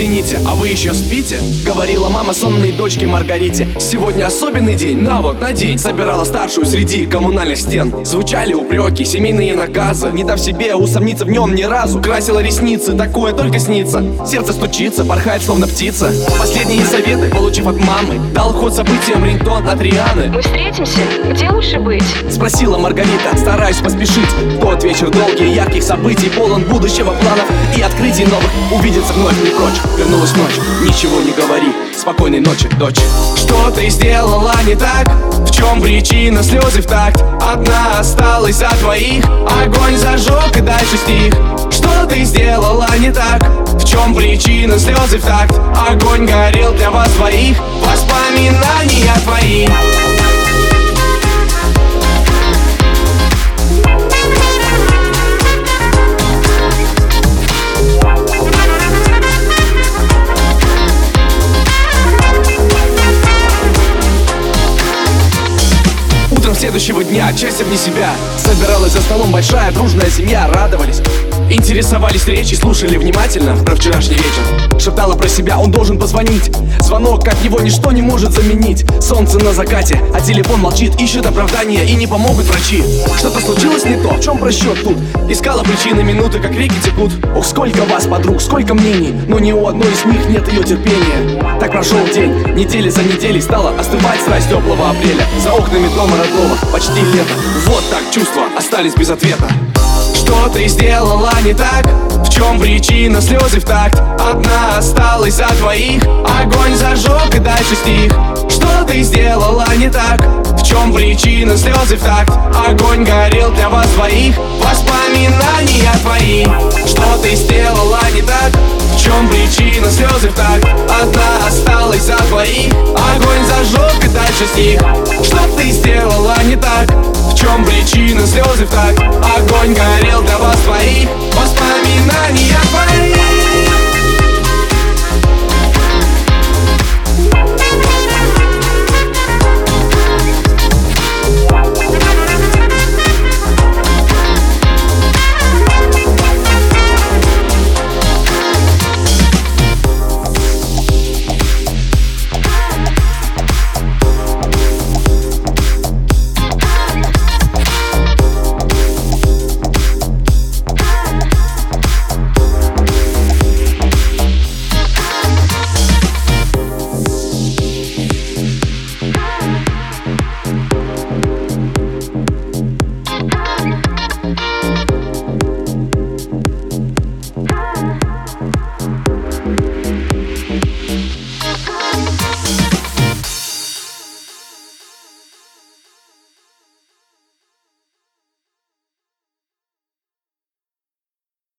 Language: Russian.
зените, а вы еще спите? Говорила мама сонной дочке Маргарите. Сегодня особенный день, на вот, на день Собирала старшую среди коммунальных стен. Звучали упреки, семейные наказы. Не дав себе усомниться в нем ни разу. Красила ресницы, такое только снится. Сердце стучится, порхает словно птица. Последние советы, получив от мамы Дал ход событиям рингтон от Рианы. Мы встретимся? Где лучше быть? Спросила Маргарита, стараясь поспешить. Тот вечер долгий, ярких событий Полон будущего планов. И открытий новых Увидеться вновь не прочь, вернулась ночь Ничего не говори, спокойной ночи, дочь Что ты сделала не так? В чем причина слезы в такт? Одна осталась за двоих Огонь зажег и дальше стих Что ты сделала не так? В чем причина слезы в такт? Огонь горел для вас двоих Воспоминания твои следующего дня, часть вне себя. Собиралась за столом большая дружная семья Радовались, интересовались речи Слушали внимательно про вчерашний вечер. Шептала про себя, он должен позвонить. Звонок, как его ничто не может заменить. Солнце на закате, а телефон молчит Ищет оправдания и не помогут врачи. Что-то случилось не то, в чем просчет тут? Искала причины минуты, как реки текут. Ох, сколько вас, подруг, сколько мнений Но ни у одной из них нет ее терпения. Так прошел день, недели за неделей Стала остывать страсть теплого апреля. За окнами дома родного, почти лето. Вот так чувства остались без ответа что ты сделала не так? В чем причина слезы в такт? Одна осталась за двоих Огонь зажег и дальше стих Что ты сделала не так? В чем причина слезы в такт? Огонь горел для вас двоих Воспоминания твои Что ты сделала не так? В чем причина слезы в такт? Одна осталась за двоих Огонь зажег и дальше стих Что ты сделала не так? том причина слезы в так Огонь горел для вас свои воспоминания